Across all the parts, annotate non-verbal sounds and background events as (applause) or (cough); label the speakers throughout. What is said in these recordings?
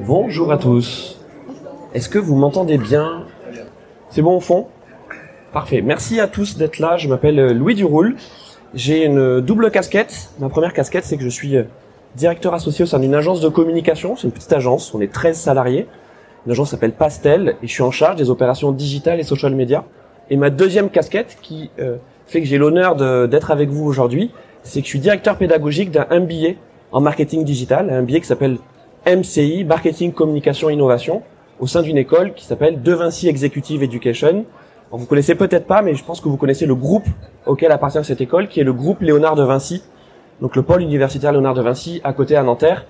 Speaker 1: Bonjour à tous. Est-ce que vous m'entendez bien? C'est bon au fond? Parfait. Merci à tous d'être là. Je m'appelle euh, Louis Duroul. J'ai une double casquette. Ma première casquette, c'est que je suis euh, directeur associé au sein d'une agence de communication. C'est une petite agence. On est 13 salariés. Une agence s'appelle Pastel et je suis en charge des opérations digitales et social media. Et ma deuxième casquette qui euh, fait que j'ai l'honneur d'être avec vous aujourd'hui, c'est que je suis directeur pédagogique d'un MBA en marketing digital, un MBA qui s'appelle MCI, Marketing, Communication, Innovation, au sein d'une école qui s'appelle De Vinci Executive Education. Vous vous connaissez peut-être pas, mais je pense que vous connaissez le groupe auquel appartient cette école, qui est le groupe Léonard de Vinci, donc le pôle universitaire Léonard de Vinci, à côté à Nanterre,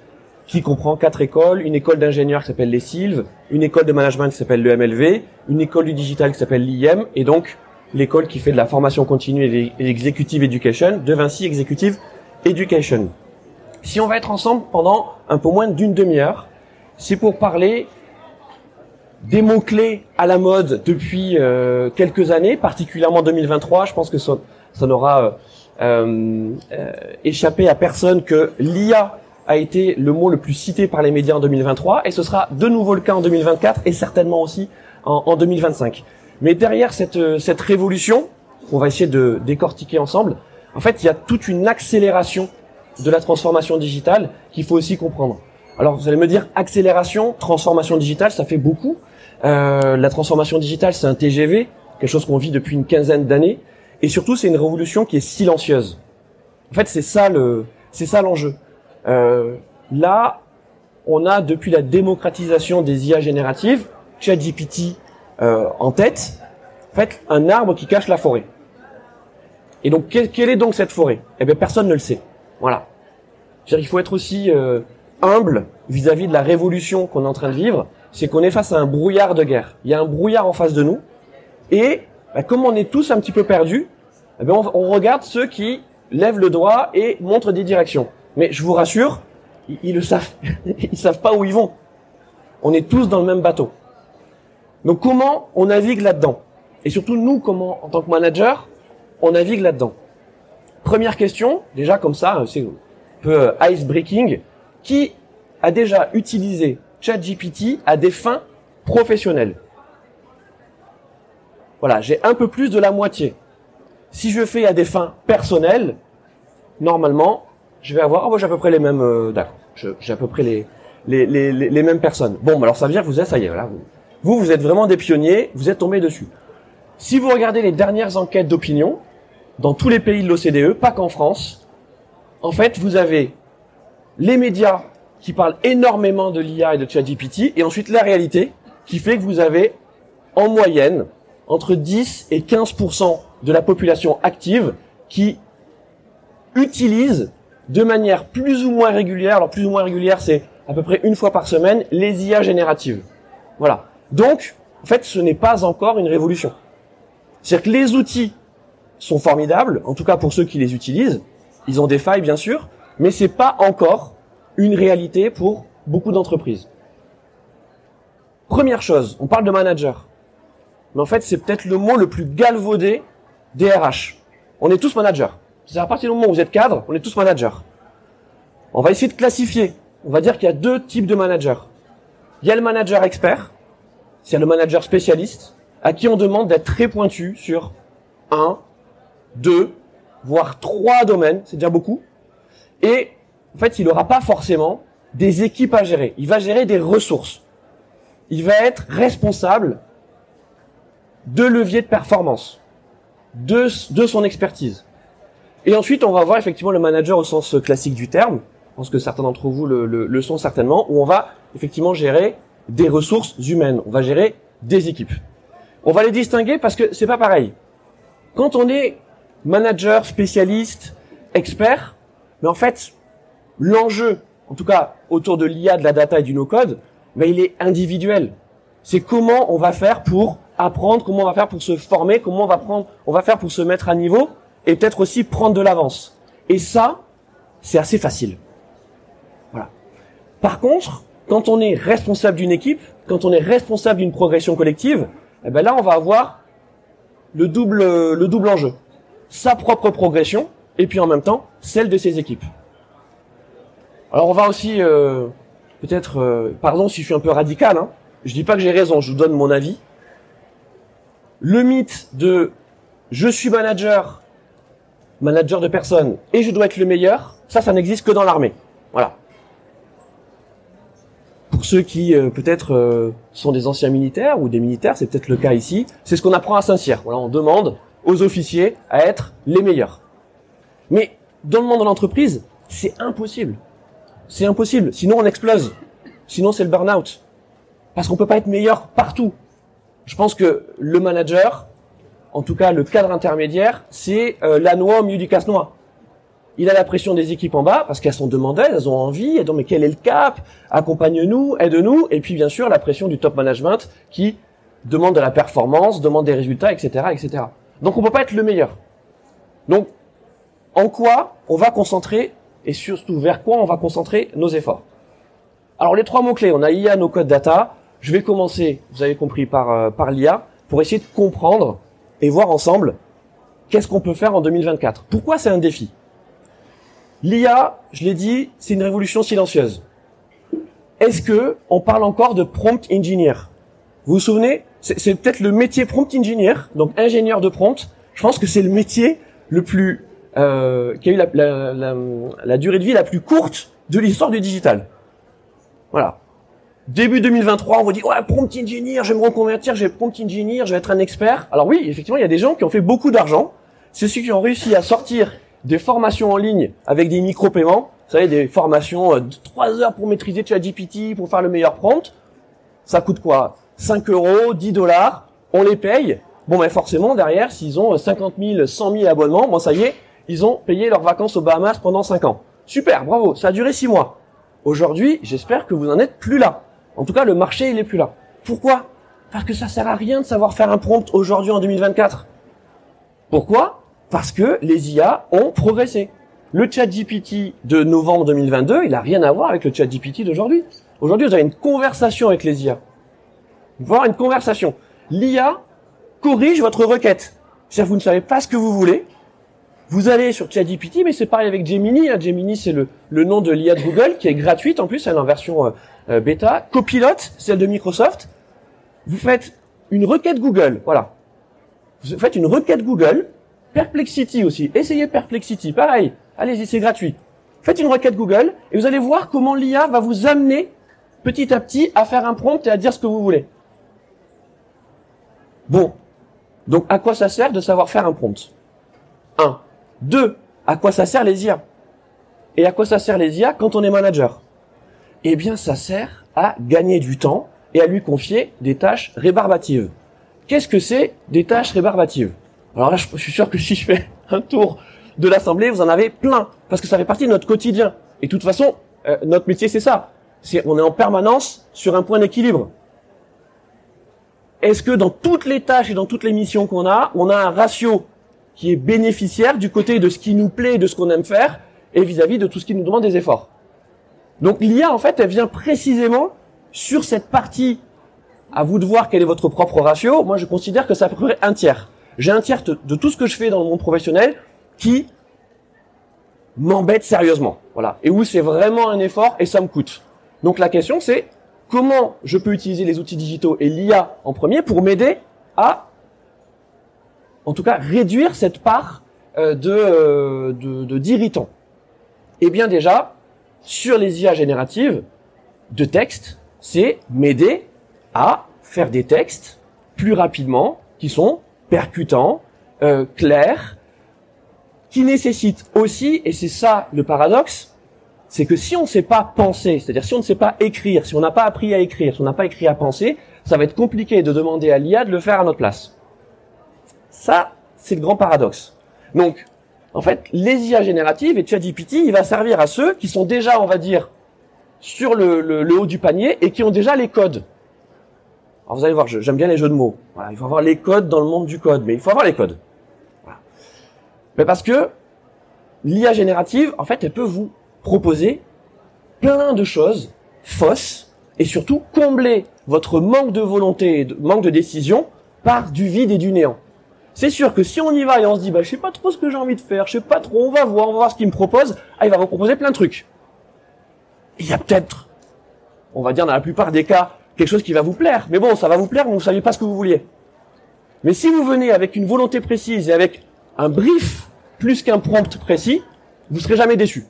Speaker 1: qui comprend quatre écoles, une école d'ingénieurs qui s'appelle les Sylves, une école de management qui s'appelle le MLV, une école du digital qui s'appelle l'IM, et donc l'école qui fait de la formation continue et l'executive education, de Vinci Executive Education. Si on va être ensemble pendant un peu moins d'une demi-heure, c'est pour parler des mots-clés à la mode depuis euh, quelques années, particulièrement 2023. Je pense que ça, n'aura euh, euh, échappé à personne que l'IA a été le mot le plus cité par les médias en 2023 et ce sera de nouveau le cas en 2024 et certainement aussi en, en 2025. Mais derrière cette, cette révolution, on va essayer de décortiquer ensemble, en fait, il y a toute une accélération de la transformation digitale qu'il faut aussi comprendre. Alors vous allez me dire accélération, transformation digitale, ça fait beaucoup. Euh, la transformation digitale, c'est un TGV, quelque chose qu'on vit depuis une quinzaine d'années, et surtout c'est une révolution qui est silencieuse. En fait, c'est ça le, c'est ça l'enjeu. Euh, là, on a depuis la démocratisation des IA génératives, ChatGPT euh, en tête, en fait, un arbre qui cache la forêt. Et donc, quelle, est donc cette forêt? Eh bien, personne ne le sait. Voilà. Il faut être aussi euh, humble vis-à-vis de la révolution qu'on est en train de vivre. C'est qu'on est face à un brouillard de guerre. Il y a un brouillard en face de nous. Et bah, comme on est tous un petit peu perdus, eh bien, on, regarde ceux qui lèvent le doigt et montrent des directions. Mais je vous rassure, ils, ils le savent. (laughs) ils savent pas où ils vont. On est tous dans le même bateau. Donc comment on navigue là-dedans? Et surtout nous, comment en tant que manager, on navigue là-dedans? Première question, déjà comme ça, c'est un peu euh, ice breaking. Qui a déjà utilisé ChatGPT à des fins professionnelles Voilà, j'ai un peu plus de la moitié. Si je fais à des fins personnelles, normalement, je vais avoir, oh, j'ai à peu près les mêmes, euh, d'accord, j'ai à peu près les, les, les, les, mêmes personnes. Bon, alors ça veut dire que vous êtes, ça y est, voilà. Vous, vous êtes vraiment des pionniers, vous êtes tombés dessus. Si vous regardez les dernières enquêtes d'opinion, dans tous les pays de l'OCDE, pas qu'en France, en fait, vous avez les médias qui parlent énormément de l'IA et de ChatGPT, et ensuite la réalité qui fait que vous avez, en moyenne, entre 10 et 15% de la population active qui utilise de manière plus ou moins régulière, alors plus ou moins régulière, c'est à peu près une fois par semaine, les IA génératives. Voilà. Donc, en fait, ce n'est pas encore une révolution. C'est-à-dire que les outils sont formidables, en tout cas pour ceux qui les utilisent. Ils ont des failles, bien sûr, mais c'est pas encore une réalité pour beaucoup d'entreprises. Première chose, on parle de manager. Mais en fait, c'est peut-être le mot le plus galvaudé des RH. On est tous managers. C'est à partir du moment où vous êtes cadre, on est tous managers. On va essayer de classifier. On va dire qu'il y a deux types de managers. Il y a le manager expert, c'est le manager spécialiste, à qui on demande d'être très pointu sur un, deux, voire trois domaines, c'est déjà beaucoup. Et en fait, il n'aura pas forcément des équipes à gérer. Il va gérer des ressources. Il va être responsable de leviers de performance, de, de son expertise. Et ensuite, on va voir effectivement le manager au sens classique du terme. Je pense que certains d'entre vous le, le, le, sont certainement, où on va effectivement gérer des ressources humaines. On va gérer des équipes. On va les distinguer parce que c'est pas pareil. Quand on est manager, spécialiste, expert, mais en fait, l'enjeu, en tout cas autour de l'IA, de la data et du no-code, mais il est individuel. C'est comment on va faire pour apprendre, comment on va faire pour se former, comment on va prendre, on va faire pour se mettre à niveau et peut-être aussi prendre de l'avance. Et ça, c'est assez facile. Voilà. Par contre, quand on est responsable d'une équipe, quand on est responsable d'une progression collective, eh ben là, on va avoir le double, le double enjeu. Sa propre progression, et puis en même temps, celle de ses équipes. Alors on va aussi euh, peut-être, euh, pardon si je suis un peu radical, hein, je dis pas que j'ai raison, je vous donne mon avis. Le mythe de je suis manager, manager de personnes, et je dois être le meilleur, ça, ça n'existe que dans l'armée. Voilà. Pour ceux qui euh, peut-être euh, sont des anciens militaires ou des militaires, c'est peut-être le cas ici, c'est ce qu'on apprend à Saint-Cyr. Voilà, on demande aux officiers à être les meilleurs. Mais dans le monde de l'entreprise, c'est impossible. C'est impossible. Sinon, on explose. Sinon, c'est le burn-out. Parce qu'on peut pas être meilleur partout. Je pense que le manager, en tout cas le cadre intermédiaire, c'est euh, la noix au milieu du casse-noix. Il a la pression des équipes en bas parce qu'elles sont demandées, elles ont envie, et donc mais quel est le cap? Accompagne-nous, aide-nous, et puis bien sûr la pression du top management qui demande de la performance, demande des résultats, etc., etc. Donc on peut pas être le meilleur. Donc en quoi on va concentrer et surtout vers quoi on va concentrer nos efforts? Alors les trois mots clés, on a IA, no code data. Je vais commencer, vous avez compris par euh, par l'IA, pour essayer de comprendre et voir ensemble qu'est-ce qu'on peut faire en 2024. Pourquoi c'est un défi? L'IA, je l'ai dit, c'est une révolution silencieuse. Est-ce que on parle encore de prompt engineer? Vous vous souvenez? C'est peut-être le métier prompt engineer, donc ingénieur de prompt. Je pense que c'est le métier le plus euh, qui a eu la, durée de vie la plus courte de l'histoire du digital. Voilà. Début 2023, on vous dit ouais prompt engineer, je vais me reconvertir, je vais prompt engineer, je vais être un expert. Alors oui, effectivement, il y a des gens qui ont fait beaucoup d'argent. C'est ceux qui ont réussi à sortir des formations en ligne avec des micro-paiements. Vous savez, des formations euh, de 3 heures pour maîtriser ChatGPT, pour faire le meilleur prompt. Ça coûte quoi? 5 euros, 10 dollars. On les paye. Bon, ben forcément, derrière, s'ils ont 50 000, 100 000 abonnements, bon, ça y est, ils ont payé leurs vacances aux Bahamas pendant 5 ans. Super, bravo, ça a duré 6 mois. Aujourd'hui, j'espère que vous n'en êtes plus là. En tout cas, le marché, il est plus là. Pourquoi? Parce que ça sert à rien de savoir faire un prompt aujourd'hui en 2024. Pourquoi? Parce que les IA ont progressé. Le chat GPT de novembre 2022, il n'a rien à voir avec le chat GPT d'aujourd'hui. Aujourd'hui, vous avez une conversation avec les IA. Voir une conversation. L'IA corrige votre requête. C'est-à-dire vous ne savez pas ce que vous voulez, vous allez sur ChatGPT, mais c'est pareil avec Gemini. Hein. Gemini, c'est le, le nom de l'IA de Google, qui est gratuite en plus, elle est en version euh, euh, bêta. Copilot, celle de Microsoft. Vous faites une requête Google, voilà. Vous faites une requête Google. Perplexity aussi. Essayez Perplexity, pareil. Allez-y, c'est gratuit. Faites une requête Google et vous allez voir comment l'IA va vous amener petit à petit à faire un prompt et à dire ce que vous voulez. Bon. Donc, à quoi ça sert de savoir faire un prompt? 1. Deux, à quoi ça sert les IA Et à quoi ça sert les IA quand on est manager? Eh bien, ça sert à gagner du temps et à lui confier des tâches rébarbatives. Qu'est-ce que c'est des tâches rébarbatives? Alors là, je suis sûr que si je fais un tour de l'Assemblée, vous en avez plein, parce que ça fait partie de notre quotidien. Et de toute façon, euh, notre métier, c'est ça. C'est, on est en permanence sur un point d'équilibre. Est-ce que dans toutes les tâches et dans toutes les missions qu'on a, on a un ratio qui est bénéficiaire du côté de ce qui nous plaît, de ce qu'on aime faire, et vis-à-vis de tout ce qui nous demande des efforts? Donc l'IA, en fait, elle vient précisément sur cette partie. À vous de voir quel est votre propre ratio. Moi, je considère que ça ferait un tiers. J'ai un tiers de tout ce que je fais dans le monde professionnel qui m'embête sérieusement. Voilà. Et où c'est vraiment un effort et ça me coûte. Donc la question, c'est comment je peux utiliser les outils digitaux et l'IA en premier pour m'aider à en tout cas réduire cette part euh, de, euh, de, d'irritants. Eh bien déjà, sur les IA génératives de texte, c'est m'aider à faire des textes plus rapidement, qui sont percutants, euh, clairs, qui nécessitent aussi, et c'est ça le paradoxe, c'est que si on ne sait pas penser, c'est-à-dire si on ne sait pas écrire, si on n'a pas appris à écrire, si on n'a pas écrit à penser, ça va être compliqué de demander à l'IA de le faire à notre place. Ça, c'est le grand paradoxe. Donc, en fait, les IA génératives et ChatGPT, il va servir à ceux qui sont déjà, on va dire, sur le, haut du panier et qui ont déjà les codes. Alors vous allez voir, j'aime bien les jeux de mots. il faut avoir les codes dans le monde du code, mais il faut avoir les codes. Mais parce que l'IA générative, en fait, elle peut vous proposer plein de choses fausses et surtout combler votre manque de volonté et de manque de décision par du vide et du néant. C'est sûr que si on y va et on se dit, bah, je sais pas trop ce que j'ai envie de faire, je sais pas trop, on va voir, on va voir ce qu'il me propose, ah, il va vous proposer plein de trucs. Il y a peut-être on va dire dans la plupart des cas, quelque chose qui va vous plaire. Mais bon, ça va vous plaire, mais vous savez pas ce que vous vouliez. Mais si vous venez avec une volonté précise et avec un brief plus qu'un prompt précis, vous serez jamais déçu.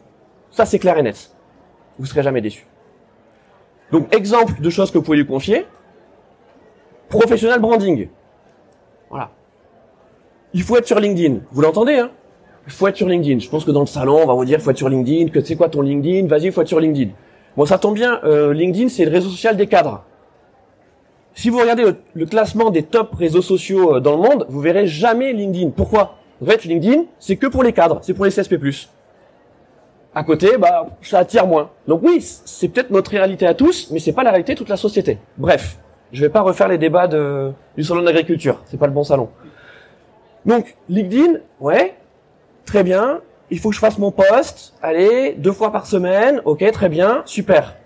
Speaker 1: Ça, c'est clair et net. Vous serez jamais déçu. Donc, exemple de choses que vous pouvez lui confier. Professional branding. Voilà. Il faut être sur LinkedIn. Vous l'entendez, hein? Il faut être sur LinkedIn. Je pense que dans le salon, on va vous dire, faut être sur LinkedIn, que c'est quoi ton LinkedIn? Vas-y, faut être sur LinkedIn. Bon, ça tombe bien, euh, LinkedIn, c'est le réseau social des cadres. Si vous regardez le, classement des top réseaux sociaux euh, dans le monde, vous verrez jamais LinkedIn. Pourquoi? En fait, LinkedIn, c'est que pour les cadres, c'est pour les CSP+. À côté, bah, ça attire moins. Donc oui, c'est peut-être notre réalité à tous, mais c'est pas la réalité de toute la société. Bref, je vais pas refaire les débats de, du salon d'agriculture. C'est pas le bon salon. Donc, LinkedIn, ouais, très bien. Il faut que je fasse mon post. Allez, deux fois par semaine. Ok, très bien, super.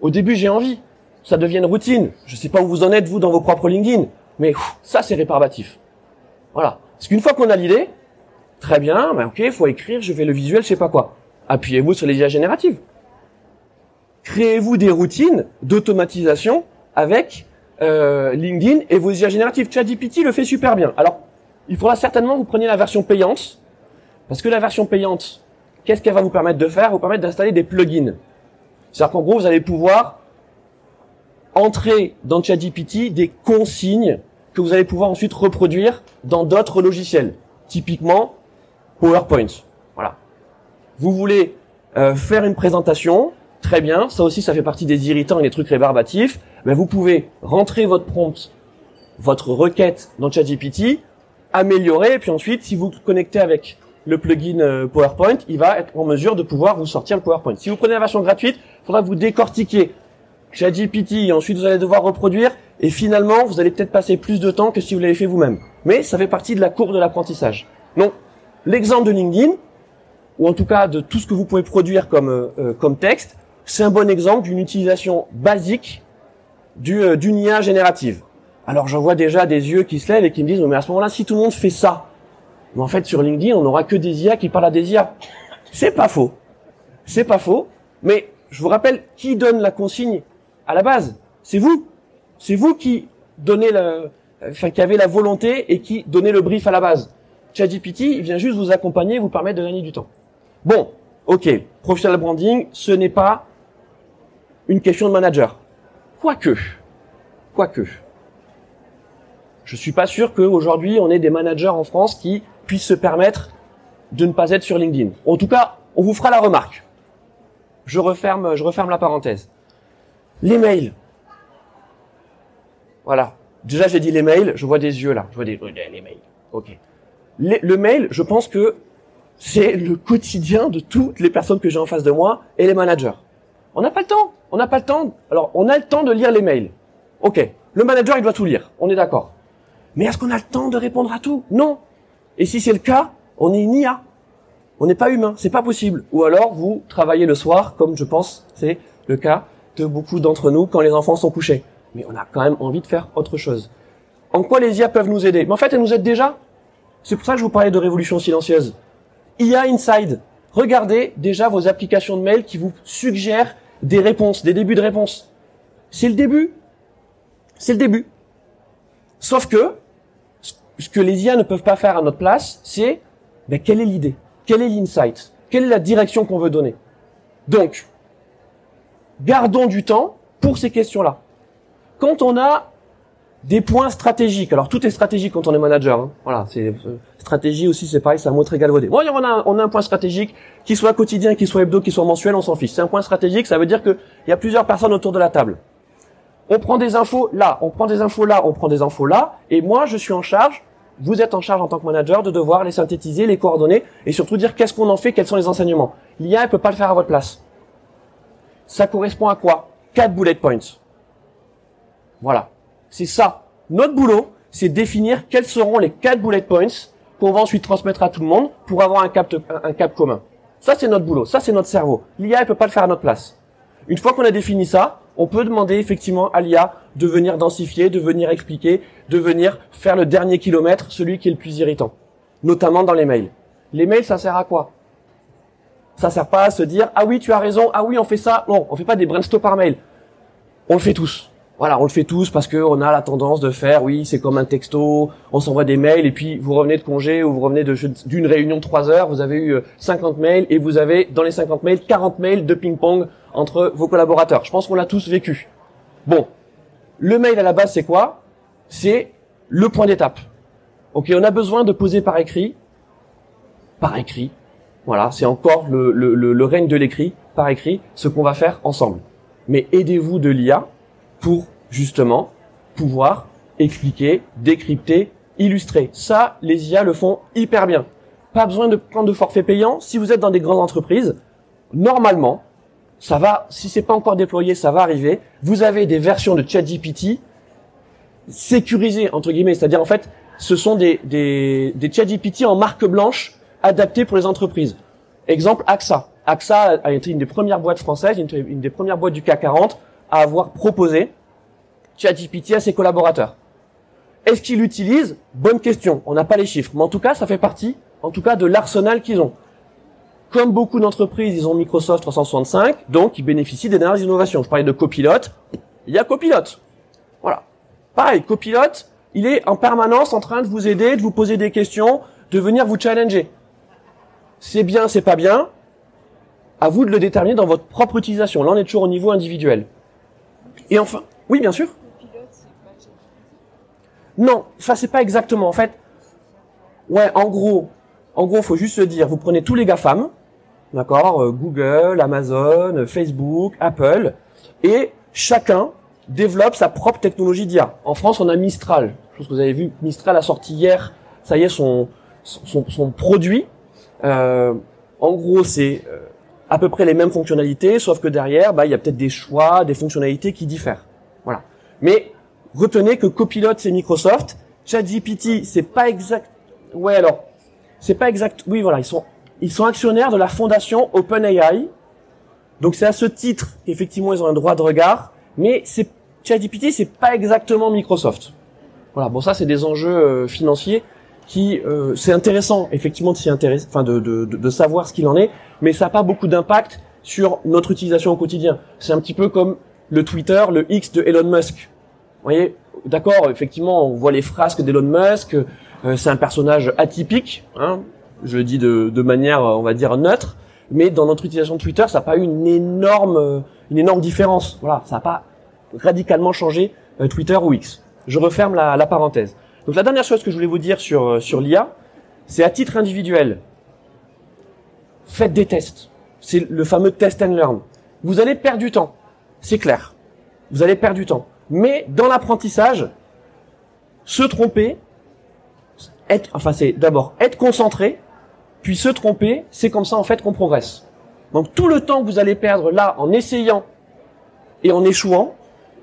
Speaker 1: Au début, j'ai envie ça devient une routine. Je sais pas où vous en êtes, vous, dans vos propres LinkedIn, mais ça, c'est réparbatif. Voilà. Parce qu'une fois qu'on a l'idée, très bien, ben ok, faut écrire, je fais le visuel, je sais pas quoi. Appuyez-vous sur les IA génératives. Créez-vous des routines d'automatisation avec euh, LinkedIn et vos IA génératives. ChatGPT le fait super bien. Alors, il faudra certainement que vous preniez la version payante, parce que la version payante, qu'est-ce qu'elle va vous permettre de faire? Vous permettre d'installer des plugins. C'est-à-dire qu'en gros, vous allez pouvoir entrer dans ChatGPT des consignes que vous allez pouvoir ensuite reproduire dans d'autres logiciels. Typiquement, PowerPoint. Vous voulez euh, faire une présentation, très bien, ça aussi ça fait partie des irritants et des trucs rébarbatifs, mais vous pouvez rentrer votre prompt, votre requête dans ChatGPT, améliorer, et puis ensuite, si vous connectez avec le plugin euh, PowerPoint, il va être en mesure de pouvoir vous sortir le PowerPoint. Si vous prenez la version gratuite, il faudra vous décortiquer ChatGPT, ensuite vous allez devoir reproduire, et finalement vous allez peut-être passer plus de temps que si vous l'avez fait vous-même. Mais ça fait partie de la courbe de l'apprentissage. Donc, l'exemple de LinkedIn, ou en tout cas de tout ce que vous pouvez produire comme, euh, euh, comme texte, c'est un bon exemple d'une utilisation basique du, euh, d'une IA générative. Alors j'en vois déjà des yeux qui se lèvent et qui me disent, mais à ce moment-là, si tout le monde fait ça, mais en fait sur LinkedIn, on n'aura que des IA qui parlent à des IA. C'est pas faux. C'est pas faux. Mais je vous rappelle, qui donne la consigne à la base? C'est vous. C'est vous qui donnez le, enfin, qui avez la volonté et qui donnez le brief à la base. ChatGPT, vient juste vous accompagner vous permettre de gagner du temps. Bon, ok, professional branding, ce n'est pas une question de manager. Quoique, quoique, je suis pas sûr qu'aujourd'hui on ait des managers en France qui puissent se permettre de ne pas être sur LinkedIn. En tout cas, on vous fera la remarque. Je referme, je referme la parenthèse. Les mails. Voilà. Déjà, j'ai dit les mails, je vois des yeux là. Je vois des les mails. Ok. le mail, je pense que c'est le quotidien de toutes les personnes que j'ai en face de moi et les managers. On n'a pas le temps. On n'a pas le temps. Alors, on a le temps de lire les mails. Ok. Le manager, il doit tout lire. On est d'accord. Mais est-ce qu'on a le temps de répondre à tout? Non. Et si c'est le cas, on est une IA. On n'est pas humain. C'est pas possible. Ou alors, vous travaillez le soir, comme je pense c'est le cas beaucoup d'entre nous quand les enfants sont couchés. Mais on a quand même envie de faire autre chose. En quoi les IA peuvent nous aider? Mais en fait, elles nous aident déjà. C'est pour ça que je vous parlais de révolution silencieuse. IA Inside. Regardez déjà vos applications de mail qui vous suggèrent des réponses, des débuts de réponses. C'est le début. C'est le début. Sauf que, ce que les IA ne peuvent pas faire à notre place, c'est, ben, quelle est l'idée? Quel est l'insight? Quelle est la direction qu'on veut donner? Donc, gardons du temps pour ces questions-là. Quand on a des points stratégiques, alors tout est stratégique quand on est manager. Hein. Voilà, c'est euh, stratégie aussi, c'est pareil, c'est un mot très galvaudé. Bon, on a, on a un point stratégique, qui soit quotidien, qui soit hebdo, qui soit mensuel, on s'en fiche. C'est un point stratégique, ça veut dire qu'il y a plusieurs personnes autour de la table. On prend des infos là, on prend des infos là, on prend des infos là, et moi je suis en charge. Vous êtes en charge en tant que manager de devoir les synthétiser, les coordonner, et surtout dire qu'est-ce qu'on en fait, quels sont les enseignements. L'IA, elle peut pas le faire à votre place ça correspond à quoi? Quatre bullet points. Voilà. C'est ça. Notre boulot, c'est définir quels seront les quatre bullet points qu'on va ensuite transmettre à tout le monde pour avoir un cap, un cap commun. Ça, c'est notre boulot. Ça, c'est notre cerveau. L'IA, elle peut pas le faire à notre place. Une fois qu'on a défini ça, on peut demander effectivement à l'IA de venir densifier, de venir expliquer, de venir faire le dernier kilomètre, celui qui est le plus irritant. Notamment dans les mails. Les mails, ça sert à quoi? Ça sert pas à se dire ah oui tu as raison, ah oui on fait ça. Non, on fait pas des brainstorms par mail. on le fait tous. Voilà, on le fait tous parce que on a la tendance de faire, oui, c'est comme un texto, on s'envoie des mails et puis vous revenez de congé ou vous revenez d'une réunion de 3 heures, vous avez eu 50 euh, mails et vous avez dans les 50 mails 40 mails de ping-pong entre vos collaborateurs. Je pense qu'on l'a tous vécu. Bon, le mail à la base c'est quoi? C'est le point d'étape. Ok, on a besoin de poser par écrit, par écrit. Voilà, c'est encore le, le, le règne de l'écrit, par écrit, ce qu'on va faire ensemble. Mais aidez-vous de l'IA pour justement pouvoir expliquer, décrypter, illustrer. Ça, les IA le font hyper bien. Pas besoin de prendre de forfait payant. Si vous êtes dans des grandes entreprises, normalement, ça va, si c'est pas encore déployé, ça va arriver. Vous avez des versions de ChatGPT sécurisées, entre guillemets. C'est-à-dire, en fait, ce sont des, des, des ChatGPT en marque blanche adaptés pour les entreprises. Exemple, AXA. AXA a été une des premières boîtes françaises, une, une des premières boîtes du CAC 40 à avoir proposé ChatGPT à ses collaborateurs. Est-ce qu'ils l'utilisent Bonne question. On n'a pas les chiffres, mais en tout cas, ça fait partie, en tout cas, de l'arsenal qu'ils ont. Comme beaucoup d'entreprises, ils ont Microsoft 365, donc ils bénéficient des dernières innovations. Je parlais de Copilot. Il y a Copilot. Voilà. Pareil, Copilot, il est en permanence en train de vous aider, de vous poser des questions, de venir vous challenger. C'est bien, c'est pas bien. À vous de le déterminer dans votre propre utilisation. Là, on est toujours au niveau individuel. Et enfin, oui, bien sûr. Non, ça c'est pas exactement. En fait, ouais, en gros, en gros, faut juste se dire, vous prenez tous les GAFAM, d'accord, euh, Google, Amazon, Facebook, Apple, et chacun développe sa propre technologie d'IA. En France, on a Mistral. Je pense que vous avez vu, Mistral a sorti hier, ça y est, son son, son produit. Euh, en gros, c'est euh, à peu près les mêmes fonctionnalités, sauf que derrière, bah, il y a peut-être des choix, des fonctionnalités qui diffèrent. Voilà. Mais retenez que Copilot c'est Microsoft, ChatGPT c'est pas exact. Ouais alors, c'est pas exact. Oui voilà, ils sont ils sont actionnaires de la fondation OpenAI. Donc c'est à ce titre qu'effectivement ils ont un droit de regard, mais c'est ChatGPT c'est pas exactement Microsoft. Voilà, bon ça c'est des enjeux euh, financiers qui euh, c'est intéressant effectivement de s'y intéresser, enfin de, de, de, savoir ce qu'il en est, mais ça n'a pas beaucoup d'impact sur notre utilisation au quotidien. C'est un petit peu comme le Twitter, le X de Elon Musk. Vous voyez, d'accord, effectivement, on voit les frasques d'Elon Musk, euh, c'est un personnage atypique, hein, je le dis de, de, manière, on va dire, neutre, mais dans notre utilisation de Twitter, ça n'a pas eu une énorme, une énorme différence. Voilà, ça n'a pas radicalement changé euh, Twitter ou X. Je referme la, la parenthèse. Donc la dernière chose que je voulais vous dire sur, euh, sur l'IA, c'est à titre individuel. Faites des tests. C'est le fameux test and learn. Vous allez perdre du temps. C'est clair. Vous allez perdre du temps. Mais dans l'apprentissage, se tromper, être, enfin c'est d'abord être concentré, puis se tromper, c'est comme ça en fait qu'on progresse. Donc tout le temps que vous allez perdre là en essayant et en échouant,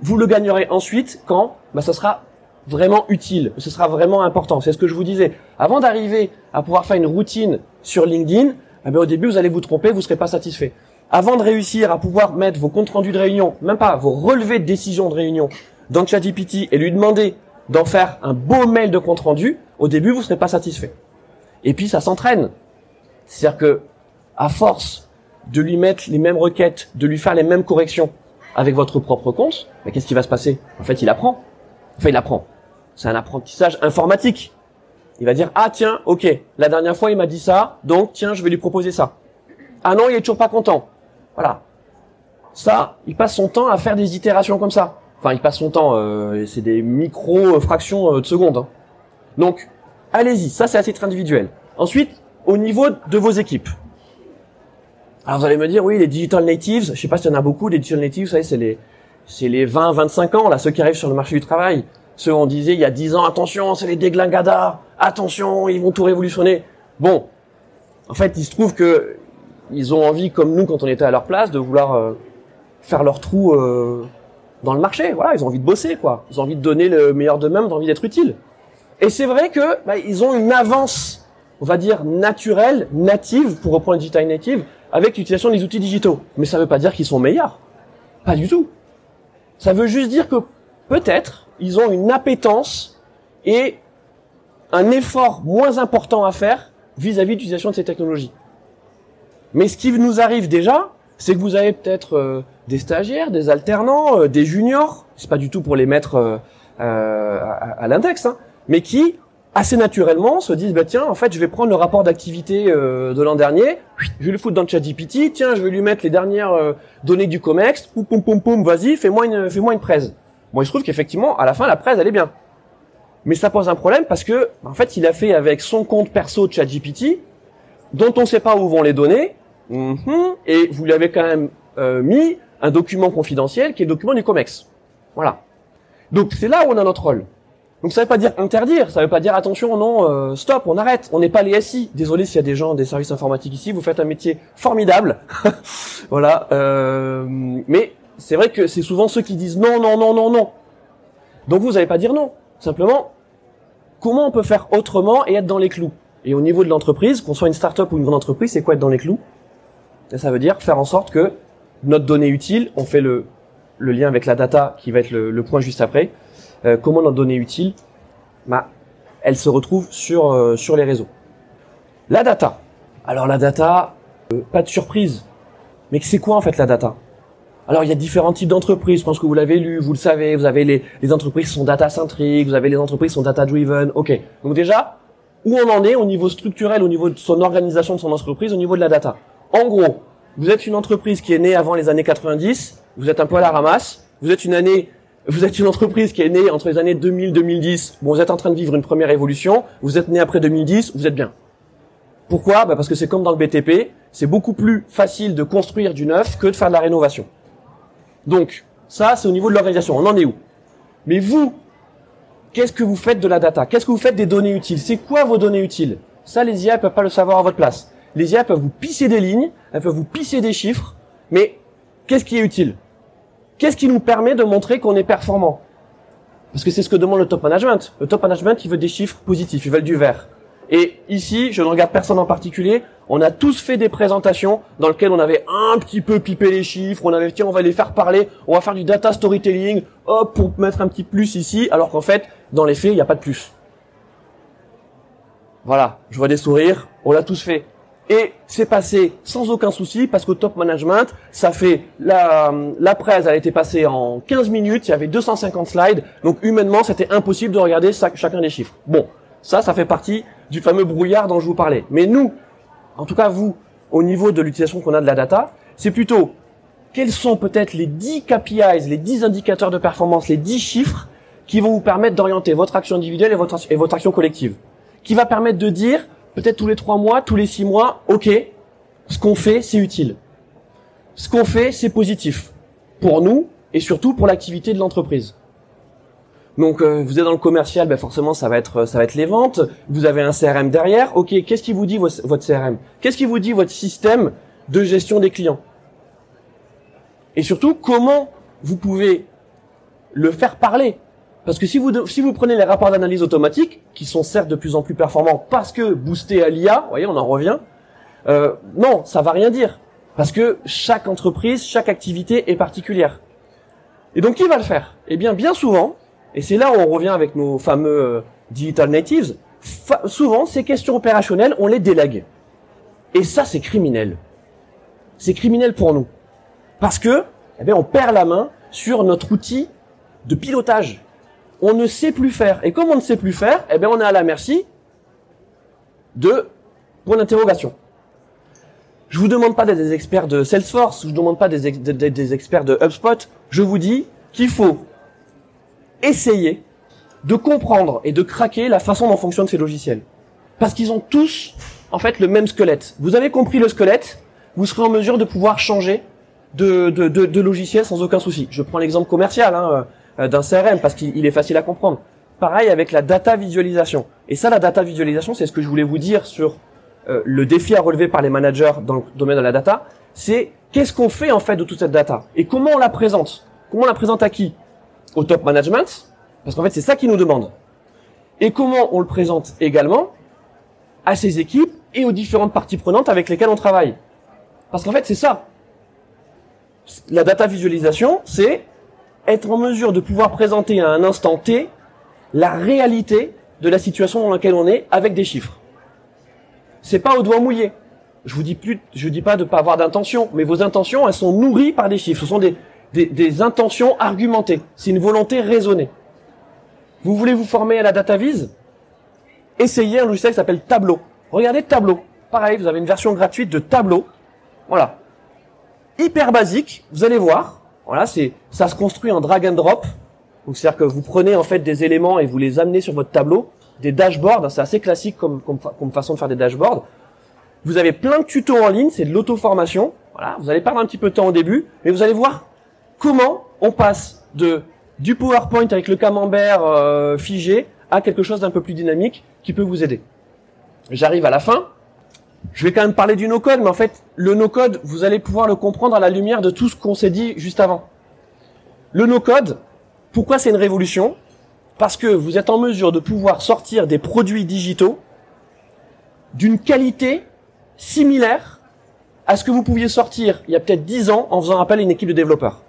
Speaker 1: vous le gagnerez ensuite quand bah, ça sera vraiment utile, ce sera vraiment important. C'est ce que je vous disais. Avant d'arriver à pouvoir faire une routine sur LinkedIn, eh bien, au début, vous allez vous tromper, vous ne serez pas satisfait. Avant de réussir à pouvoir mettre vos comptes rendus de réunion, même pas vos relevés de décision de réunion, dans ChatGPT et lui demander d'en faire un beau mail de compte rendu, au début, vous ne serez pas satisfait. Et puis, ça s'entraîne. C'est-à-dire que, à force de lui mettre les mêmes requêtes, de lui faire les mêmes corrections avec votre propre compte, mais qu'est-ce qui va se passer? En fait, il apprend. Enfin, il apprend. C'est un apprentissage informatique. Il va dire, ah tiens, ok, la dernière fois il m'a dit ça, donc tiens, je vais lui proposer ça. Ah non, il est toujours pas content. Voilà. Ça, il passe son temps à faire des itérations comme ça. Enfin, il passe son temps, euh, c'est des micro-fractions euh, de secondes. Hein. Donc, allez-y, ça c'est à titre individuel. Ensuite, au niveau de vos équipes. Alors vous allez me dire, oui, les digital natives, je sais pas s'il y en a beaucoup, les digital natives, vous c'est les, c'est les 20, 25 ans, là, ceux qui arrivent sur le marché du travail. Ceux on disait il y a dix ans, attention, c'est les déglingadas, attention, ils vont tout révolutionner. Bon, en fait, il se trouve que ils ont envie, comme nous quand on était à leur place, de vouloir euh, faire leur trou euh, dans le marché. Voilà, ils ont envie de bosser, quoi. Ils ont envie de donner le meilleur d'eux-mêmes, ils ont envie d'être utiles. Et c'est vrai que bah, ils ont une avance, on va dire naturelle, native, pour reprendre digital native, avec l'utilisation des outils digitaux. Mais ça ne veut pas dire qu'ils sont meilleurs. Pas du tout. Ça veut juste dire que peut-être ils ont une appétence et un effort moins important à faire vis-à-vis de l'utilisation de ces technologies. Mais ce qui nous arrive déjà, c'est que vous avez peut-être des stagiaires, des alternants, euh, des juniors. C'est pas du tout pour les mettre euh, euh, à, l'index, hein, mais qui assez naturellement se disent bah tiens en fait je vais prendre le rapport d'activité de l'an dernier, je vais le foutre dans le chat GPT, tiens je vais lui mettre les dernières données du Comex, poum poum poum poum, vas-y fais-moi une fais-moi une presse. Bon il se trouve qu'effectivement à la fin la presse elle est bien, mais ça pose un problème parce que en fait il a fait avec son compte perso de ChatGPT dont on ne sait pas où vont les données, mhm, et vous lui avez quand même mis un document confidentiel qui est le document du COMEX. Voilà. Donc c'est là où on a notre rôle. Donc ça veut pas dire interdire, ça veut pas dire attention, non, euh, stop, on arrête, on n'est pas les SI. Désolé s'il y a des gens des services informatiques ici, vous faites un métier formidable, (laughs) voilà. Euh, mais c'est vrai que c'est souvent ceux qui disent non, non, non, non, non. Donc vous n'allez pas dire non. Simplement, comment on peut faire autrement et être dans les clous? Et au niveau de l'entreprise, qu'on soit une start-up ou une grande entreprise, c'est quoi être dans les clous? Ça veut dire faire en sorte que notre donnée utile, on fait le, lien avec la data qui va être le, point juste après. Euh, comment notre donnée utile, bah, elle se retrouve sur, euh, les réseaux. La data. Alors la data, euh, pas de surprise. Mais c'est quoi en fait la data? Alors il y a différents types d'entreprises, je pense que vous l'avez lu, vous le savez, vous avez les, les entreprises qui sont data-centriques, vous avez les entreprises qui sont data-driven, ok. Donc déjà, où on en est au niveau structurel, au niveau de son organisation de son entreprise, au niveau de la data? En gros, vous êtes une entreprise qui est née avant les années 90, vous êtes un peu à la ramasse, vous êtes une année, vous êtes une entreprise qui est née entre les années 2000 2010, bon, vous êtes en train de vivre une première évolution, vous êtes né après 2010, vous êtes bien. Pourquoi? Bah Parce que c'est comme dans le BTP, c'est beaucoup plus facile de construire du neuf que de faire de la rénovation. Donc, ça, c'est au niveau de l'organisation. On en est où? Mais vous, qu'est-ce que vous faites de la data? Qu'est-ce que vous faites des données utiles? C'est quoi vos données utiles? Ça, les IA ne peuvent pas le savoir à votre place. Les IA peuvent vous pisser des lignes, elles peuvent vous pisser des chiffres, mais qu'est-ce qui est utile? Qu'est-ce qui nous permet de montrer qu'on est performant? Parce que c'est ce que demande le top management. Le top management, il veut des chiffres positifs, il veut du vert. Et ici, je ne regarde personne en particulier, on a tous fait des présentations dans lesquelles on avait un petit peu pipé les chiffres, on avait tiens, on va les faire parler, on va faire du data storytelling, hop, pour mettre un petit plus ici, alors qu'en fait, dans les faits, il n'y a pas de plus. Voilà, je vois des sourires, on l'a tous fait. Et c'est passé sans aucun souci parce qu'au top management, ça fait la, la presse, elle a été passée en 15 minutes, il y avait 250 slides, donc humainement c'était impossible de regarder chacun des chiffres. Bon, ça, ça fait partie du fameux brouillard dont je vous parlais. Mais nous, en tout cas vous, au niveau de l'utilisation qu'on a de la data, c'est plutôt quels sont peut-être les 10 KPIs, les 10 indicateurs de performance, les 10 chiffres qui vont vous permettre d'orienter votre action individuelle et votre, et votre action collective. Qui va permettre de dire peut-être tous les trois mois, tous les six mois, ok, ce qu'on fait, c'est utile. Ce qu'on fait, c'est positif pour nous et surtout pour l'activité de l'entreprise. Donc euh, vous êtes dans le commercial, ben forcément ça va être ça va être les ventes. Vous avez un CRM derrière. Ok, qu'est-ce qui vous dit votre CRM Qu'est-ce qui vous dit votre système de gestion des clients? Et surtout comment vous pouvez le faire parler? Parce que si vous, si vous prenez les rapports d'analyse automatique, qui sont certes de plus en plus performants parce que boostés à l'IA, vous voyez, on en revient, euh, non, ça va rien dire. Parce que chaque entreprise, chaque activité est particulière. Et donc, qui va le faire? Eh bien, bien souvent, et c'est là où on revient avec nos fameux euh, digital natives, souvent, ces questions opérationnelles, on les délègue. Et ça, c'est criminel. C'est criminel pour nous. Parce que, eh bien, on perd la main sur notre outil de pilotage on ne sait plus faire. Et comme on ne sait plus faire, eh bien, on est à la merci de point d'interrogation. Je vous demande pas d'être des experts de Salesforce, je vous demande pas d'être des, experts de HubSpot. Je vous dis qu'il faut essayer de comprendre et de craquer la façon dont fonctionnent ces logiciels. Parce qu'ils ont tous, en fait, le même squelette. Vous avez compris le squelette, vous serez en mesure de pouvoir changer de, logiciel sans aucun souci. Je prends l'exemple commercial. Hein. Euh, d'un CRM parce qu'il est facile à comprendre. Pareil avec la data visualisation. Et ça, la data visualisation, c'est ce que je voulais vous dire sur euh, le défi à relever par les managers dans le domaine de la data. C'est qu'est-ce qu'on fait en fait de toute cette data? Et comment on la présente? Comment on la présente à qui? Au top management, parce qu'en fait c'est ça qui nous demande. Et comment on le présente également à ses équipes et aux différentes parties prenantes avec lesquelles on travaille. Parce qu'en fait c'est ça. La data visualisation, c'est être en mesure de pouvoir présenter à un instant T la réalité de la situation dans laquelle on est avec des chiffres. C'est pas au doigt mouillé. je vous dis plus, je dis pas de pas avoir d'intention, mais vos intentions, elles sont nourries par des chiffres. Ce sont des, des, des intentions argumentées. C'est une volonté raisonnée. Vous voulez vous former à la data vise Essayez un logiciel qui s'appelle Tableau. Regardez Tableau. Pareil, vous avez une version gratuite de Tableau. Voilà. Hyper basique, vous allez voir. Voilà, c'est ça se construit en drag and drop. Donc c'est-à-dire que vous prenez en fait des éléments et vous les amenez sur votre tableau, des dashboards, c'est assez classique comme, comme, façon de faire des dashboards. Vous avez plein de tutos en ligne, c'est de l'auto-formation. Voilà, vous allez perdre un petit peu de temps au début, mais vous allez voir comment on passe de du PowerPoint avec le camembert euh, figé à quelque chose d'un peu plus dynamique qui peut vous aider. J'arrive à la fin. Je vais quand même parler du no-code, mais en fait, le no-code, vous allez pouvoir le comprendre à la lumière de tout ce qu'on s'est dit juste avant. Le no-code, pourquoi c'est une révolution? Parce que vous êtes en mesure de pouvoir sortir des produits digitaux d'une qualité similaire à ce que vous pouviez sortir il y a peut-être 10 ans en faisant appel à une équipe de développeurs.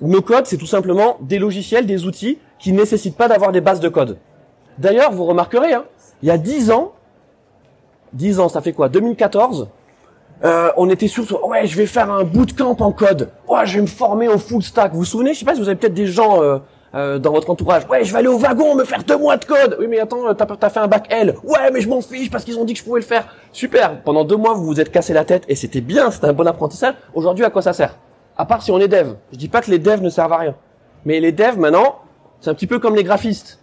Speaker 1: No code, c'est tout simplement des logiciels, des outils qui nécessitent pas d'avoir des bases de code. D'ailleurs, vous remarquerez, hein, il y a 10 ans, 10 ans, ça fait quoi 2014, euh, on était sur ouais, je vais faire un bootcamp en code. Ouais, je vais me former au full stack. Vous vous souvenez Je sais pas si vous avez peut-être des gens euh, euh, dans votre entourage. Ouais, je vais aller au wagon me faire deux mois de code. Oui, mais attends, t'as as fait un bac L. Ouais, mais je m'en fiche parce qu'ils ont dit que je pouvais le faire. Super. Pendant deux mois, vous vous êtes cassé la tête et c'était bien, c'était un bon apprentissage. Aujourd'hui, à quoi ça sert? À part si on est dev. Je dis pas que les devs ne servent à rien, mais les devs maintenant, c'est un petit peu comme les graphistes.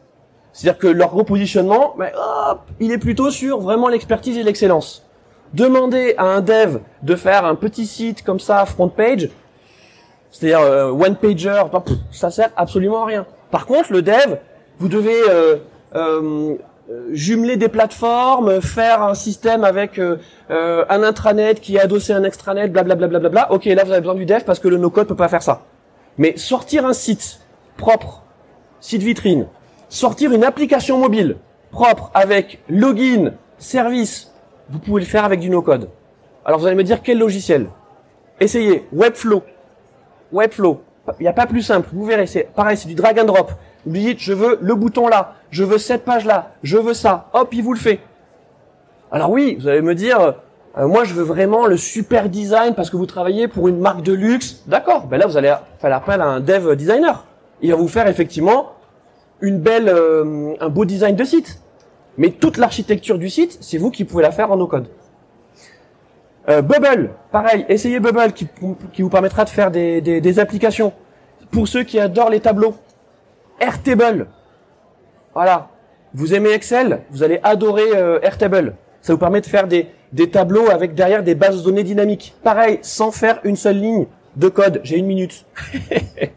Speaker 1: C'est-à-dire que leur repositionnement, ben, hop, il est plutôt sur vraiment l'expertise et l'excellence. Demander à un dev de faire un petit site comme ça, front page, c'est-à-dire euh, one pager, ça sert absolument à rien. Par contre, le dev, vous devez euh, euh, jumeler des plateformes, faire un système avec un intranet qui est adossé à un extranet, blablabla. Bla, bla, bla, bla. Ok, là vous avez besoin du dev parce que le no-code peut pas faire ça. Mais sortir un site propre, site vitrine, sortir une application mobile propre avec login, service, vous pouvez le faire avec du no-code. Alors vous allez me dire quel logiciel? Essayez Webflow. Webflow. Il n'y a pas plus simple. Vous verrez, c'est pareil, c'est du drag and drop. Vous dites, je veux le bouton là, je veux cette page là, je veux ça. Hop, il vous le fait. Alors oui, vous allez me dire, euh, moi je veux vraiment le super design parce que vous travaillez pour une marque de luxe. D'accord. Ben là, vous allez faire appel à un dev designer. Il va vous faire effectivement une belle, euh, un beau design de site. Mais toute l'architecture du site, c'est vous qui pouvez la faire en no-code. Euh, Bubble, pareil, essayez Bubble qui, vous permettra de faire des, applications. Pour ceux qui adorent les tableaux, Airtable. Voilà. Vous aimez Excel, vous allez adorer euh, Airtable. Ça vous permet de faire des, des tableaux avec derrière des bases de données dynamiques. Pareil, sans faire une seule ligne de code. J'ai une minute.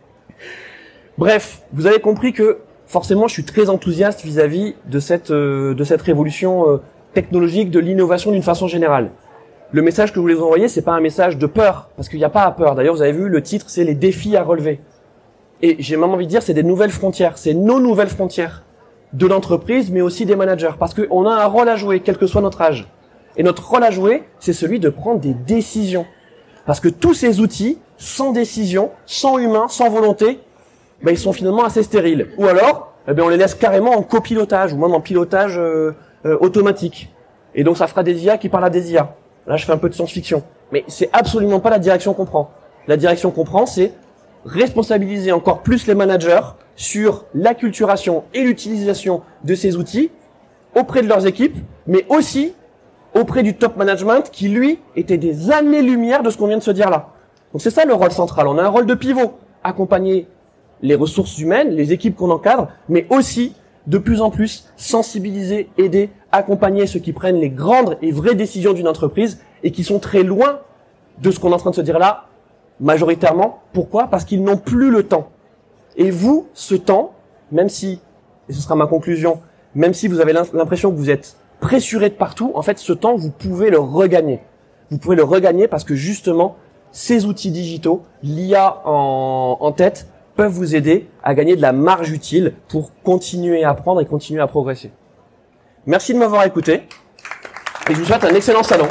Speaker 1: (laughs) Bref, vous avez compris que forcément, je suis très enthousiaste vis-à-vis de cette euh, de cette révolution euh, technologique, de l'innovation d'une façon générale. Le message que je voulais vous envoyer, c'est pas un message de peur, parce qu'il n'y a pas à peur. D'ailleurs, vous avez vu, le titre, c'est les défis à relever. Et j'ai même envie de dire, c'est des nouvelles frontières, c'est nos nouvelles frontières de l'entreprise, mais aussi des managers, parce qu'on a un rôle à jouer, quel que soit notre âge. Et notre rôle à jouer, c'est celui de prendre des décisions. Parce que tous ces outils, sans décision, sans humain, sans volonté, ben, ils sont finalement assez stériles. Ou alors, eh ben, on les laisse carrément en copilotage, ou même en pilotage euh, euh, automatique. Et donc ça fera des IA qui parlent à des IA. Là, je fais un peu de science-fiction. Mais c'est absolument pas la direction qu'on prend. La direction qu'on prend, c'est responsabiliser encore plus les managers sur l'acculturation et l'utilisation de ces outils auprès de leurs équipes, mais aussi auprès du top management qui, lui, était des années-lumière de ce qu'on vient de se dire là. Donc c'est ça le rôle central. On a un rôle de pivot. Accompagner les ressources humaines, les équipes qu'on encadre, mais aussi de plus en plus sensibiliser, aider, accompagner ceux qui prennent les grandes et vraies décisions d'une entreprise et qui sont très loin de ce qu'on est en train de se dire là, majoritairement. Pourquoi? Parce qu'ils n'ont plus le temps. Et vous, ce temps, même si, et ce sera ma conclusion, même si vous avez l'impression que vous êtes pressuré de partout, en fait, ce temps, vous pouvez le regagner. Vous pouvez le regagner parce que justement, ces outils digitaux, l'IA en, tête, peuvent vous aider à gagner de la marge utile pour continuer à apprendre et continuer à progresser. Merci de m'avoir écouté et je vous souhaite un excellent salon.